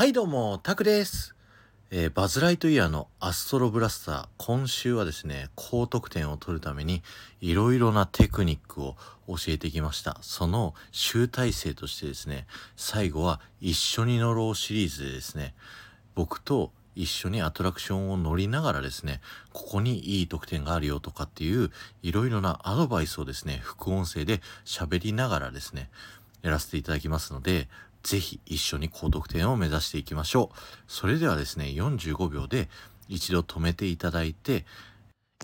はいどうも、タクです。えーバズ・ライトイヤーのアストロブラスター、今週はですね、高得点を取るために、いろいろなテクニックを教えてきました。その集大成としてですね、最後は一緒に乗ろうシリーズでですね、僕と一緒にアトラクションを乗りながらですね、ここにいい得点があるよとかっていう、いろいろなアドバイスをですね、副音声で喋りながらですね、やらせていただきますので、ぜひ一緒に高得点を目指していきましょう。それではですね、45秒で一度止めていただいて、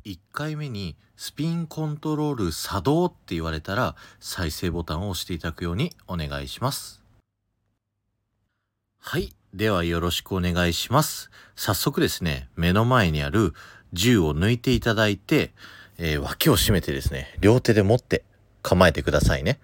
1回目にスピンコントロール作動って言われたら再生ボタンを押していただくようにお願いします。はい。ではよろしくお願いします。早速ですね、目の前にある銃を抜いていただいて、えー脇を締めてですね、両手で持って構えてくださいね。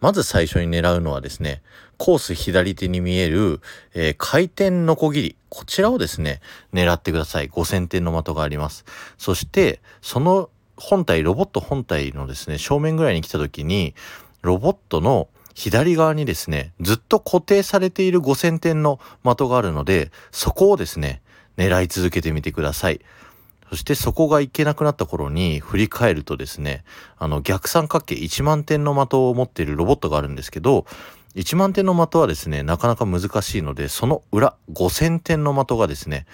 まず最初に狙うのはですね、コース左手に見える、えー回転ノコギリ。こちらをですね、狙ってください。5000点の的があります。そして、その本体、ロボット本体のですね、正面ぐらいに来た時に、ロボットの左側にですね、ずっと固定されている5000点の的があるので、そこをですね、狙い続けてみてください。そしてそこがいけなくなった頃に振り返るとですね、あの逆三角形1万点の的を持っているロボットがあるんですけど、1万点の的はですね、なかなか難しいので、その裏、5000点の的がですね、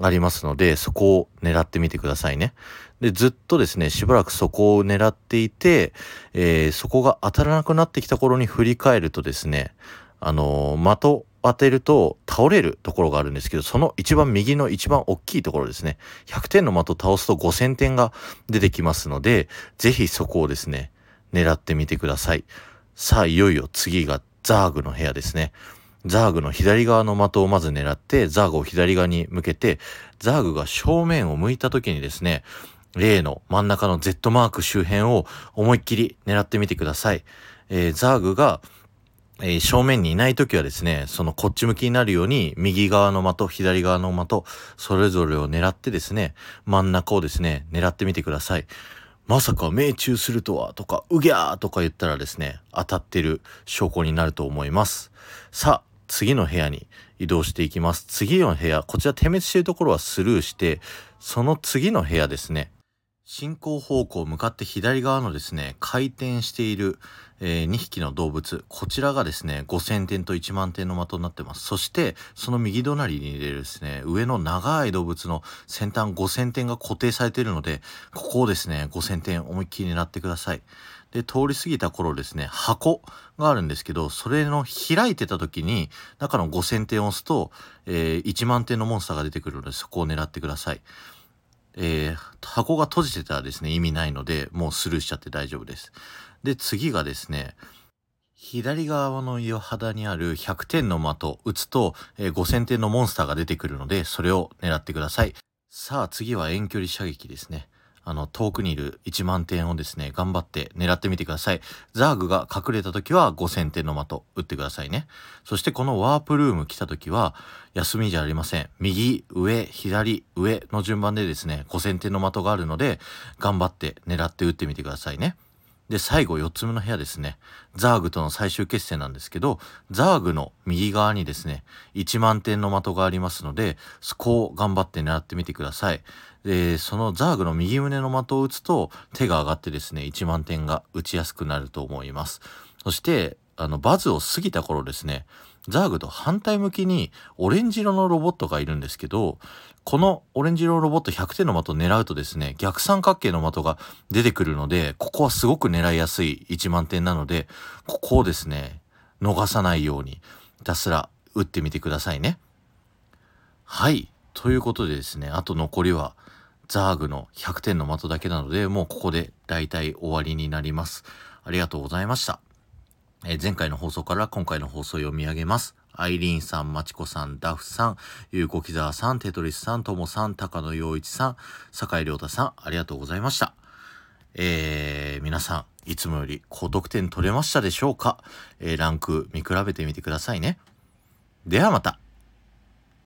ありますので、そこを狙ってみてくださいね。で、ずっとですね、しばらくそこを狙っていて、えーそこが当たらなくなってきた頃に振り返るとですね、あのー的当てると倒れるところがあるんですけど、その一番右の一番大きいところですね。100点の的を倒すと5000点が出てきますので、ぜひそこをですね、狙ってみてください。さあ、いよいよ次がザーグの部屋ですね。ザーグの左側の的をまず狙って、ザーグを左側に向けて、ザーグが正面を向いた時にですね、例の真ん中の Z マーク周辺を思いっきり狙ってみてください。えーザーグが、えー正面にいない時はですね、そのこっち向きになるように、右側の的、左側の的、それぞれを狙ってですね、真ん中をですね、狙ってみてください。まさか命中するとは、とか、うぎゃーとか言ったらですね、当たってる証拠になると思います。さあ、次の部屋に移動していきます。次の部屋、こちら点滅しているところはスルーして、その次の部屋ですね。進行方向向かって左側のですね、回転している、え2匹の動物。こちらがですね、5000点と1万点の的になってます。そして、その右隣に入れるですね、上の長い動物の先端5000点が固定されているので、ここをですね、5000点思いっきり狙ってください。で、通り過ぎた頃ですね、箱があるんですけど、それの開いてた時に、中の5000点を押すと、えー1万点のモンスターが出てくるので、そこを狙ってください。えー箱が閉じてたらですね、意味ないので、もうスルーしちゃって大丈夫です。で、次がですね、左側の岩肌にある100点の的打つと、えー5000点のモンスターが出てくるので、それを狙ってください。さあ、次は遠距離射撃ですね。あの、遠くにいる1万点をですね、頑張って狙ってみてください。ザーグが隠れた時は5000点の的打ってくださいね。そしてこのワープルーム来た時は、休みじゃありません。右、上、左、上の順番でですね、5000点の的があるので、頑張って狙って打ってみてくださいね。で、最後4つ目の部屋ですね。ザーグとの最終決戦なんですけど、ザーグの右側にですね、1万点の的がありますので、そこを頑張って狙ってみてください。で、そのザーグの右胸の的を打つと、手が上がってですね、1万点が打ちやすくなると思います。そして、あの、バズを過ぎた頃ですね、ザーグと反対向きにオレンジ色のロボットがいるんですけど、このオレンジ色のロボット100点の的を狙うとですね、逆三角形の的が出てくるので、ここはすごく狙いやすい1万点なので、ここをですね、逃さないように、ひたすら打ってみてくださいね。はい。ということでですね、あと残りは、ザーグの100点の的だけなので、もうここで大体終わりになります。ありがとうございました。え前回の放送から今回の放送を読み上げます。アイリーンさん、マチコさん、ダフさん、ゆうこきざわさん、テトリスさん、ともさん、高野洋一さん、酒井亮太さん、ありがとうございました。えー、皆さん、いつもより高得点取れましたでしょうか、えーランク見比べてみてくださいね。ではまた。